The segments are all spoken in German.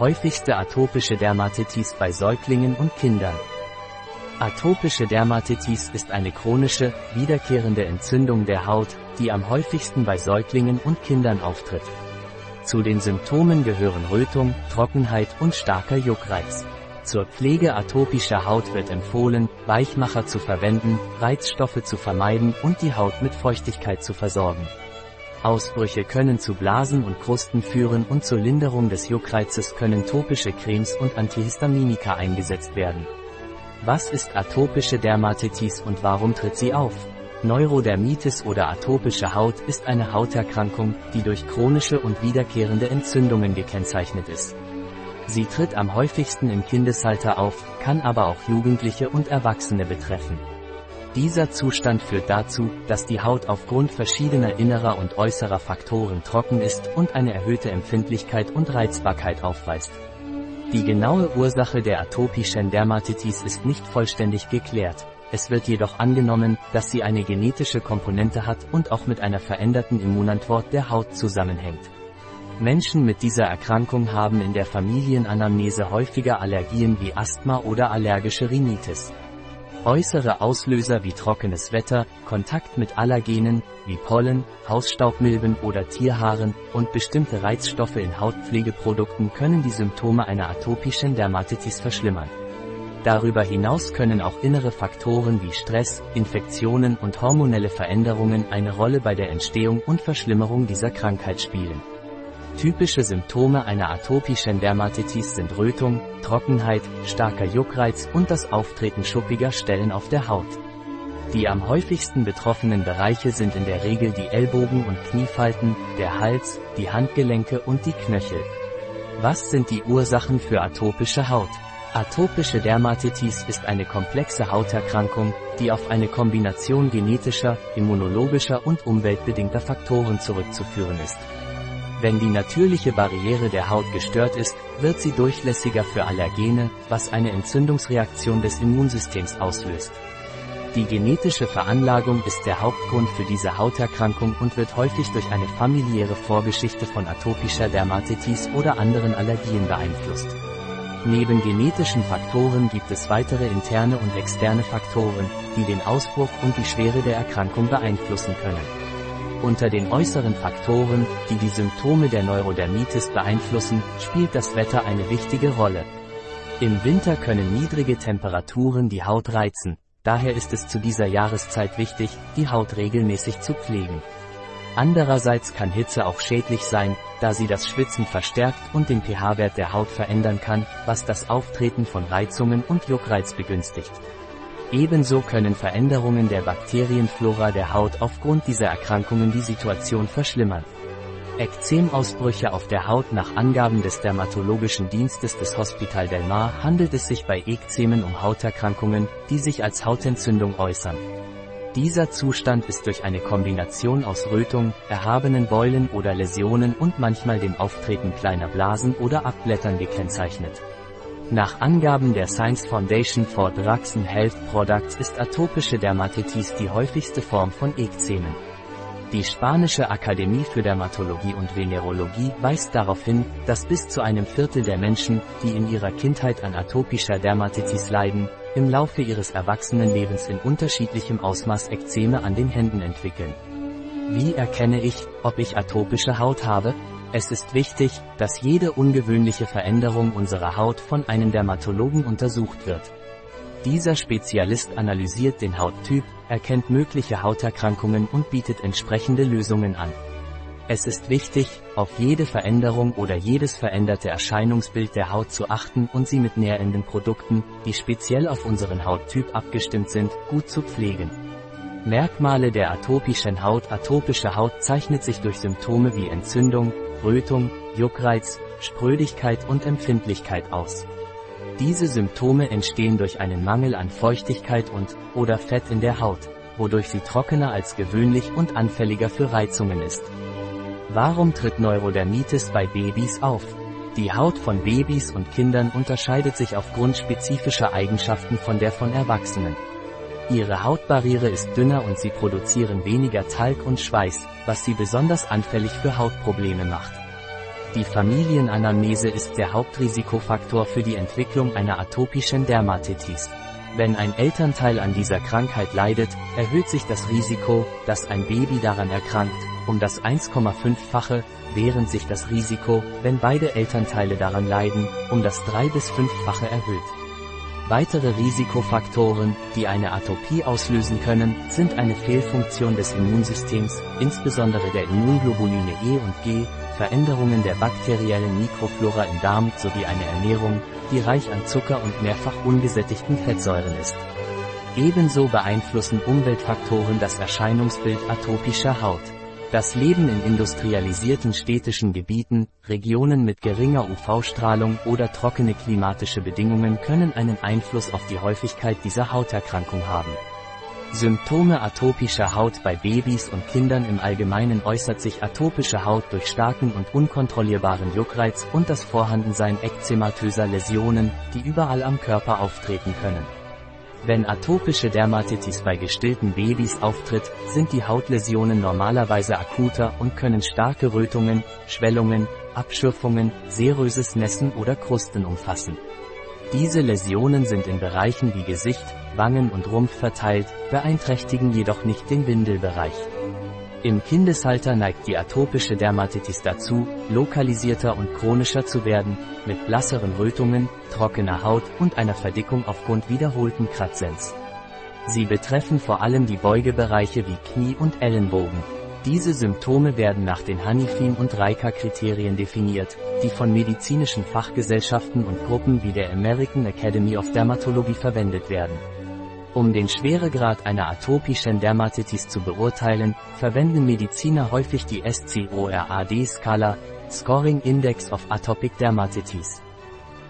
Häufigste atopische Dermatitis bei Säuglingen und Kindern. Atopische Dermatitis ist eine chronische, wiederkehrende Entzündung der Haut, die am häufigsten bei Säuglingen und Kindern auftritt. Zu den Symptomen gehören Rötung, Trockenheit und starker Juckreiz. Zur Pflege atopischer Haut wird empfohlen, Weichmacher zu verwenden, Reizstoffe zu vermeiden und die Haut mit Feuchtigkeit zu versorgen. Ausbrüche können zu Blasen und Krusten führen und zur Linderung des Juckreizes können topische Cremes und Antihistaminika eingesetzt werden. Was ist atopische Dermatitis und warum tritt sie auf? Neurodermitis oder atopische Haut ist eine Hauterkrankung, die durch chronische und wiederkehrende Entzündungen gekennzeichnet ist. Sie tritt am häufigsten im Kindesalter auf, kann aber auch Jugendliche und Erwachsene betreffen. Dieser Zustand führt dazu, dass die Haut aufgrund verschiedener innerer und äußerer Faktoren trocken ist und eine erhöhte Empfindlichkeit und Reizbarkeit aufweist. Die genaue Ursache der atopischen Dermatitis ist nicht vollständig geklärt. Es wird jedoch angenommen, dass sie eine genetische Komponente hat und auch mit einer veränderten Immunantwort der Haut zusammenhängt. Menschen mit dieser Erkrankung haben in der Familienanamnese häufiger Allergien wie Asthma oder allergische Rhinitis. Äußere Auslöser wie trockenes Wetter, Kontakt mit Allergenen, wie Pollen, Hausstaubmilben oder Tierhaaren und bestimmte Reizstoffe in Hautpflegeprodukten können die Symptome einer atopischen Dermatitis verschlimmern. Darüber hinaus können auch innere Faktoren wie Stress, Infektionen und hormonelle Veränderungen eine Rolle bei der Entstehung und Verschlimmerung dieser Krankheit spielen. Typische Symptome einer atopischen Dermatitis sind Rötung, Trockenheit, starker Juckreiz und das Auftreten schuppiger Stellen auf der Haut. Die am häufigsten betroffenen Bereiche sind in der Regel die Ellbogen- und Kniefalten, der Hals, die Handgelenke und die Knöchel. Was sind die Ursachen für atopische Haut? Atopische Dermatitis ist eine komplexe Hauterkrankung, die auf eine Kombination genetischer, immunologischer und umweltbedingter Faktoren zurückzuführen ist. Wenn die natürliche Barriere der Haut gestört ist, wird sie durchlässiger für Allergene, was eine Entzündungsreaktion des Immunsystems auslöst. Die genetische Veranlagung ist der Hauptgrund für diese Hauterkrankung und wird häufig durch eine familiäre Vorgeschichte von atopischer Dermatitis oder anderen Allergien beeinflusst. Neben genetischen Faktoren gibt es weitere interne und externe Faktoren, die den Ausbruch und die Schwere der Erkrankung beeinflussen können. Unter den äußeren Faktoren, die die Symptome der Neurodermitis beeinflussen, spielt das Wetter eine wichtige Rolle. Im Winter können niedrige Temperaturen die Haut reizen, daher ist es zu dieser Jahreszeit wichtig, die Haut regelmäßig zu pflegen. Andererseits kann Hitze auch schädlich sein, da sie das Schwitzen verstärkt und den pH-Wert der Haut verändern kann, was das Auftreten von Reizungen und Juckreiz begünstigt. Ebenso können Veränderungen der Bakterienflora der Haut aufgrund dieser Erkrankungen die Situation verschlimmern. Ekzemausbrüche auf der Haut Nach Angaben des Dermatologischen Dienstes des Hospital del Mar handelt es sich bei Ekzemen um Hauterkrankungen, die sich als Hautentzündung äußern. Dieser Zustand ist durch eine Kombination aus Rötung, erhabenen Beulen oder Läsionen und manchmal dem Auftreten kleiner Blasen oder Abblättern gekennzeichnet. Nach Angaben der Science Foundation for Drugs and Health Products ist atopische Dermatitis die häufigste Form von Ekzemen. Die spanische Akademie für Dermatologie und Venerologie weist darauf hin, dass bis zu einem Viertel der Menschen, die in ihrer Kindheit an atopischer Dermatitis leiden, im Laufe ihres Erwachsenenlebens in unterschiedlichem Ausmaß Ekzeme an den Händen entwickeln. Wie erkenne ich, ob ich atopische Haut habe? Es ist wichtig, dass jede ungewöhnliche Veränderung unserer Haut von einem Dermatologen untersucht wird. Dieser Spezialist analysiert den Hauttyp, erkennt mögliche Hauterkrankungen und bietet entsprechende Lösungen an. Es ist wichtig, auf jede Veränderung oder jedes veränderte Erscheinungsbild der Haut zu achten und sie mit nährenden Produkten, die speziell auf unseren Hauttyp abgestimmt sind, gut zu pflegen. Merkmale der atopischen Haut Atopische Haut zeichnet sich durch Symptome wie Entzündung, Rötung, Juckreiz, Sprödigkeit und Empfindlichkeit aus. Diese Symptome entstehen durch einen Mangel an Feuchtigkeit und oder Fett in der Haut, wodurch sie trockener als gewöhnlich und anfälliger für Reizungen ist. Warum tritt Neurodermitis bei Babys auf? Die Haut von Babys und Kindern unterscheidet sich aufgrund spezifischer Eigenschaften von der von Erwachsenen. Ihre Hautbarriere ist dünner und sie produzieren weniger Talg und Schweiß, was sie besonders anfällig für Hautprobleme macht. Die Familienanamnese ist der Hauptrisikofaktor für die Entwicklung einer atopischen Dermatitis. Wenn ein Elternteil an dieser Krankheit leidet, erhöht sich das Risiko, dass ein Baby daran erkrankt, um das 1,5-fache, während sich das Risiko, wenn beide Elternteile daran leiden, um das 3 bis 5-fache erhöht. Weitere Risikofaktoren, die eine Atopie auslösen können, sind eine Fehlfunktion des Immunsystems, insbesondere der Immunglobuline E und G, Veränderungen der bakteriellen Mikroflora im Darm sowie eine Ernährung, die reich an Zucker und mehrfach ungesättigten Fettsäuren ist. Ebenso beeinflussen Umweltfaktoren das Erscheinungsbild atopischer Haut. Das Leben in industrialisierten städtischen Gebieten, Regionen mit geringer UV-Strahlung oder trockene klimatische Bedingungen können einen Einfluss auf die Häufigkeit dieser Hauterkrankung haben. Symptome atopischer Haut bei Babys und Kindern im Allgemeinen äußert sich atopische Haut durch starken und unkontrollierbaren Juckreiz und das Vorhandensein ekzematöser Läsionen, die überall am Körper auftreten können. Wenn atopische Dermatitis bei gestillten Babys auftritt, sind die Hautläsionen normalerweise akuter und können starke Rötungen, Schwellungen, Abschürfungen, seröses Nässen oder Krusten umfassen. Diese Läsionen sind in Bereichen wie Gesicht, Wangen und Rumpf verteilt, beeinträchtigen jedoch nicht den Windelbereich. Im Kindesalter neigt die atopische Dermatitis dazu, lokalisierter und chronischer zu werden, mit blasseren Rötungen, trockener Haut und einer Verdickung aufgrund wiederholten Kratzens. Sie betreffen vor allem die Beugebereiche wie Knie und Ellenbogen. Diese Symptome werden nach den Hanifin- und Reika-Kriterien definiert, die von medizinischen Fachgesellschaften und Gruppen wie der American Academy of Dermatology verwendet werden. Um den Schweregrad einer atopischen Dermatitis zu beurteilen, verwenden Mediziner häufig die SCORAD-Skala, Scoring Index of Atopic Dermatitis.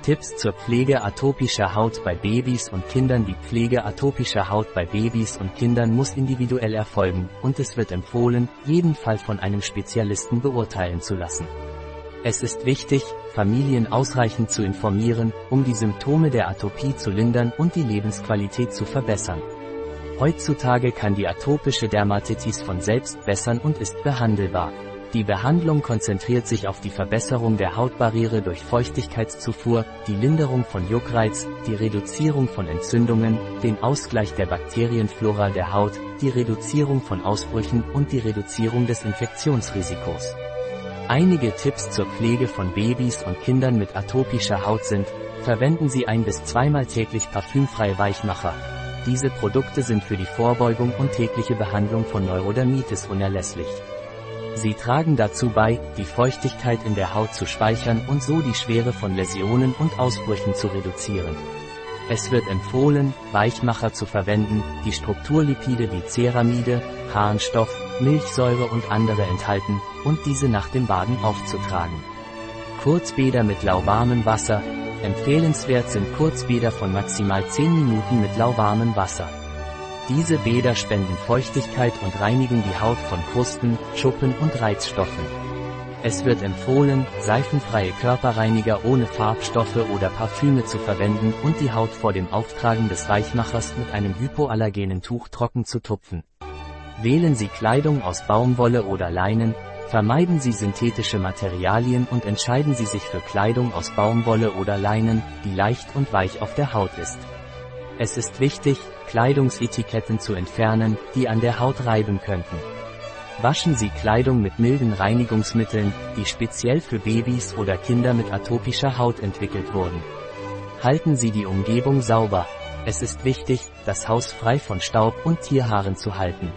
Tipps zur Pflege atopischer Haut bei Babys und Kindern Die Pflege atopischer Haut bei Babys und Kindern muss individuell erfolgen, und es wird empfohlen, jeden Fall von einem Spezialisten beurteilen zu lassen. Es ist wichtig, Familien ausreichend zu informieren, um die Symptome der Atopie zu lindern und die Lebensqualität zu verbessern. Heutzutage kann die atopische Dermatitis von selbst bessern und ist behandelbar. Die Behandlung konzentriert sich auf die Verbesserung der Hautbarriere durch Feuchtigkeitszufuhr, die Linderung von Juckreiz, die Reduzierung von Entzündungen, den Ausgleich der Bakterienflora der Haut, die Reduzierung von Ausbrüchen und die Reduzierung des Infektionsrisikos. Einige Tipps zur Pflege von Babys und Kindern mit atopischer Haut sind, verwenden Sie ein bis zweimal täglich parfümfreie Weichmacher. Diese Produkte sind für die Vorbeugung und tägliche Behandlung von Neurodermitis unerlässlich. Sie tragen dazu bei, die Feuchtigkeit in der Haut zu speichern und so die Schwere von Läsionen und Ausbrüchen zu reduzieren. Es wird empfohlen, Weichmacher zu verwenden, die Strukturlipide wie Ceramide, Harnstoff, Milchsäure und andere enthalten, und diese nach dem Baden aufzutragen. Kurzbäder mit lauwarmem Wasser. Empfehlenswert sind Kurzbäder von maximal 10 Minuten mit lauwarmem Wasser. Diese Bäder spenden Feuchtigkeit und reinigen die Haut von Krusten, Schuppen und Reizstoffen. Es wird empfohlen, seifenfreie Körperreiniger ohne Farbstoffe oder Parfüme zu verwenden und die Haut vor dem Auftragen des Weichmachers mit einem hypoallergenen Tuch trocken zu tupfen. Wählen Sie Kleidung aus Baumwolle oder Leinen, vermeiden Sie synthetische Materialien und entscheiden Sie sich für Kleidung aus Baumwolle oder Leinen, die leicht und weich auf der Haut ist. Es ist wichtig, Kleidungsetiketten zu entfernen, die an der Haut reiben könnten. Waschen Sie Kleidung mit milden Reinigungsmitteln, die speziell für Babys oder Kinder mit atopischer Haut entwickelt wurden. Halten Sie die Umgebung sauber. Es ist wichtig, das Haus frei von Staub und Tierhaaren zu halten.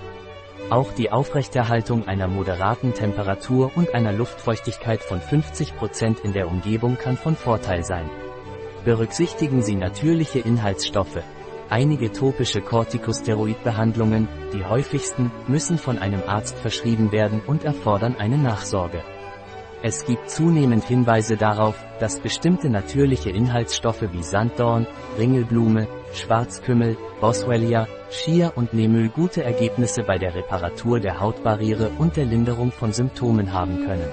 Auch die Aufrechterhaltung einer moderaten Temperatur und einer Luftfeuchtigkeit von 50% in der Umgebung kann von Vorteil sein. Berücksichtigen Sie natürliche Inhaltsstoffe. Einige topische Corticosteroidbehandlungen, die häufigsten, müssen von einem Arzt verschrieben werden und erfordern eine Nachsorge. Es gibt zunehmend Hinweise darauf, dass bestimmte natürliche Inhaltsstoffe wie Sanddorn, Ringelblume, Schwarzkümmel, Boswellia, Chia und Nemül gute Ergebnisse bei der Reparatur der Hautbarriere und der Linderung von Symptomen haben können.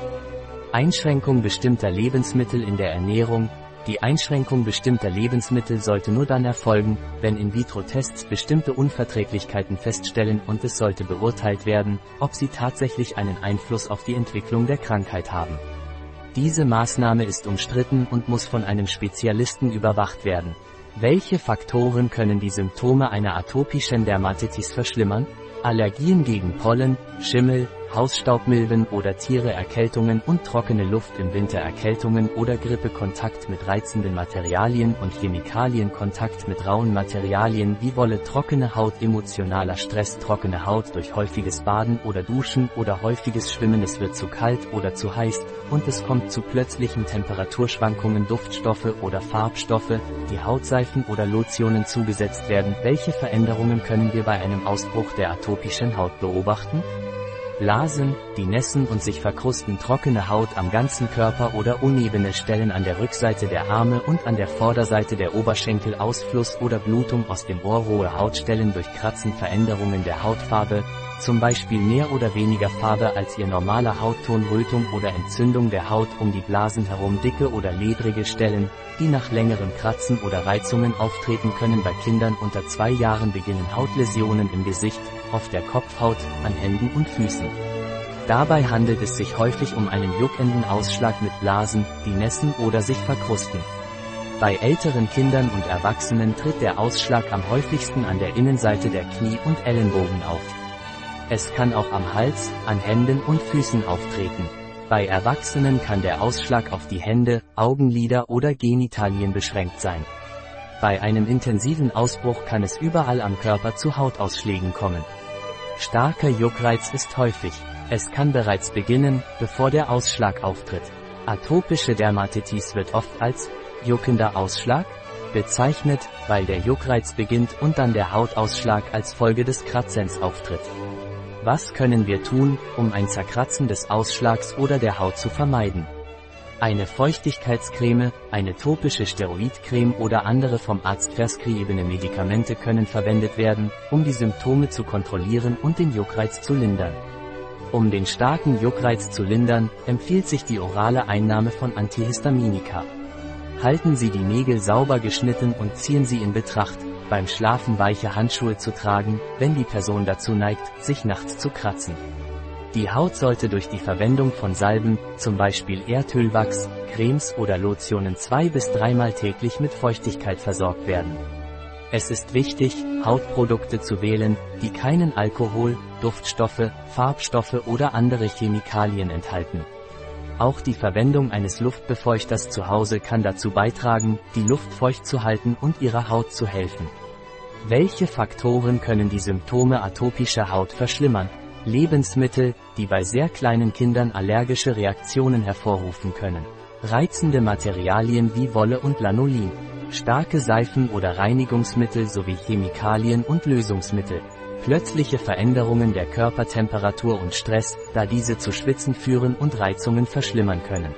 Einschränkung bestimmter Lebensmittel in der Ernährung, die Einschränkung bestimmter Lebensmittel sollte nur dann erfolgen, wenn In-vitro-Tests bestimmte Unverträglichkeiten feststellen und es sollte beurteilt werden, ob sie tatsächlich einen Einfluss auf die Entwicklung der Krankheit haben. Diese Maßnahme ist umstritten und muss von einem Spezialisten überwacht werden. Welche Faktoren können die Symptome einer atopischen Dermatitis verschlimmern? Allergien gegen Pollen, Schimmel, Hausstaubmilben oder Tiere Erkältungen und trockene Luft im Winter Erkältungen oder Grippe Kontakt mit reizenden Materialien und Chemikalien Kontakt mit rauen Materialien wie Wolle trockene Haut emotionaler Stress trockene Haut durch häufiges Baden oder Duschen oder häufiges Schwimmen es wird zu kalt oder zu heiß und es kommt zu plötzlichen Temperaturschwankungen Duftstoffe oder Farbstoffe, die Hautseifen oder Lotionen zugesetzt werden. Welche Veränderungen können wir bei einem Ausbruch der atopischen Haut beobachten? Blasen, die nässen und sich verkrusten trockene Haut am ganzen Körper oder unebene Stellen an der Rückseite der Arme und an der Vorderseite der Oberschenkel Ausfluss oder Blutung aus dem Ohr. Rohe Hautstellen durch Kratzen Veränderungen der Hautfarbe, zum Beispiel mehr oder weniger Farbe als ihr normaler Hautton Rötung oder Entzündung der Haut um die Blasen herum. Dicke oder ledrige Stellen, die nach längerem Kratzen oder Reizungen auftreten können. Bei Kindern unter zwei Jahren beginnen Hautläsionen im Gesicht, auf der Kopfhaut, an Händen und Füßen. Dabei handelt es sich häufig um einen juckenden Ausschlag mit Blasen, die nässen oder sich verkrusten. Bei älteren Kindern und Erwachsenen tritt der Ausschlag am häufigsten an der Innenseite der Knie und Ellenbogen auf. Es kann auch am Hals, an Händen und Füßen auftreten. Bei Erwachsenen kann der Ausschlag auf die Hände, Augenlider oder Genitalien beschränkt sein. Bei einem intensiven Ausbruch kann es überall am Körper zu Hautausschlägen kommen. Starker Juckreiz ist häufig. Es kann bereits beginnen, bevor der Ausschlag auftritt. Atopische Dermatitis wird oft als juckender Ausschlag bezeichnet, weil der Juckreiz beginnt und dann der Hautausschlag als Folge des Kratzens auftritt. Was können wir tun, um ein Zerkratzen des Ausschlags oder der Haut zu vermeiden? Eine Feuchtigkeitscreme, eine topische Steroidcreme oder andere vom Arzt verschriebene Medikamente können verwendet werden, um die Symptome zu kontrollieren und den Juckreiz zu lindern. Um den starken Juckreiz zu lindern, empfiehlt sich die orale Einnahme von Antihistaminika. Halten Sie die Nägel sauber geschnitten und ziehen Sie in Betracht, beim Schlafen weiche Handschuhe zu tragen, wenn die Person dazu neigt, sich nachts zu kratzen. Die Haut sollte durch die Verwendung von Salben, zum Beispiel Erdölwachs, Cremes oder Lotionen zwei bis dreimal täglich mit Feuchtigkeit versorgt werden. Es ist wichtig, Hautprodukte zu wählen, die keinen Alkohol, Duftstoffe, Farbstoffe oder andere Chemikalien enthalten. Auch die Verwendung eines Luftbefeuchters zu Hause kann dazu beitragen, die Luft feucht zu halten und ihrer Haut zu helfen. Welche Faktoren können die Symptome atopischer Haut verschlimmern? Lebensmittel, die bei sehr kleinen Kindern allergische Reaktionen hervorrufen können. Reizende Materialien wie Wolle und Lanolin. Starke Seifen oder Reinigungsmittel sowie Chemikalien und Lösungsmittel. Plötzliche Veränderungen der Körpertemperatur und Stress, da diese zu Schwitzen führen und Reizungen verschlimmern können.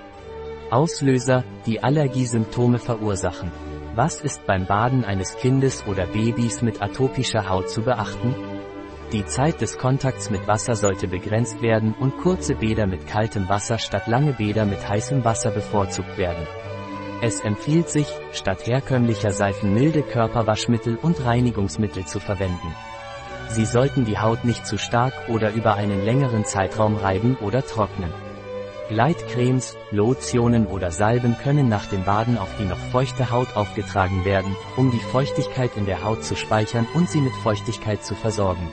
Auslöser, die Allergiesymptome verursachen. Was ist beim Baden eines Kindes oder Babys mit atopischer Haut zu beachten? Die Zeit des Kontakts mit Wasser sollte begrenzt werden und kurze Bäder mit kaltem Wasser statt lange Bäder mit heißem Wasser bevorzugt werden. Es empfiehlt sich, statt herkömmlicher Seifen milde Körperwaschmittel und Reinigungsmittel zu verwenden. Sie sollten die Haut nicht zu stark oder über einen längeren Zeitraum reiben oder trocknen. Gleitcremes, Lotionen oder Salben können nach dem Baden auf die noch feuchte Haut aufgetragen werden, um die Feuchtigkeit in der Haut zu speichern und sie mit Feuchtigkeit zu versorgen.